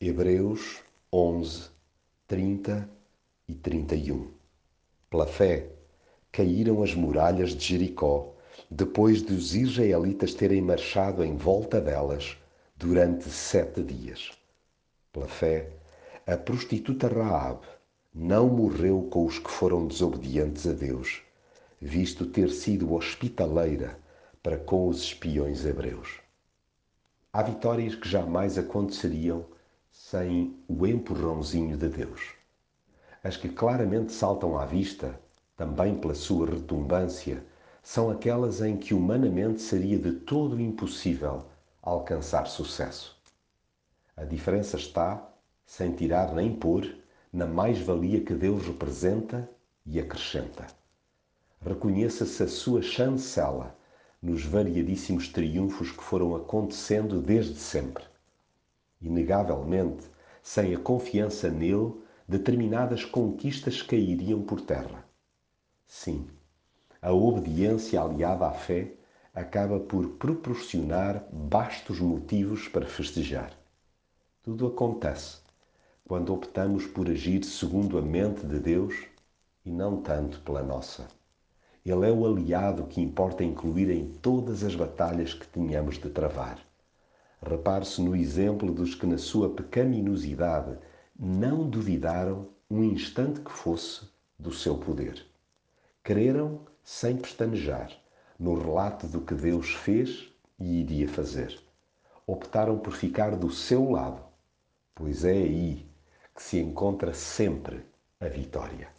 Hebreus 11, 30 e 31 Pela fé, caíram as muralhas de Jericó, depois dos israelitas terem marchado em volta delas durante sete dias. Pela fé, a prostituta Raab não morreu com os que foram desobedientes a Deus, visto ter sido hospitaleira para com os espiões hebreus. Há vitórias que jamais aconteceriam sem o empurrãozinho de Deus. As que claramente saltam à vista, também pela sua retumbância, são aquelas em que humanamente seria de todo impossível alcançar sucesso. A diferença está, sem tirar nem pôr, na mais-valia que Deus representa e acrescenta. Reconheça-se a sua chancela nos variadíssimos triunfos que foram acontecendo desde sempre. Inegavelmente, sem a confiança nele, determinadas conquistas cairiam por terra. Sim, a obediência aliada à fé acaba por proporcionar bastos motivos para festejar. Tudo acontece quando optamos por agir segundo a mente de Deus e não tanto pela nossa. Ele é o aliado que importa incluir em todas as batalhas que tenhamos de travar. Repare-se no exemplo dos que, na sua pecaminosidade, não duvidaram um instante que fosse do seu poder. Creram sem pestanejar no relato do que Deus fez e iria fazer. Optaram por ficar do seu lado, pois é aí que se encontra sempre a vitória.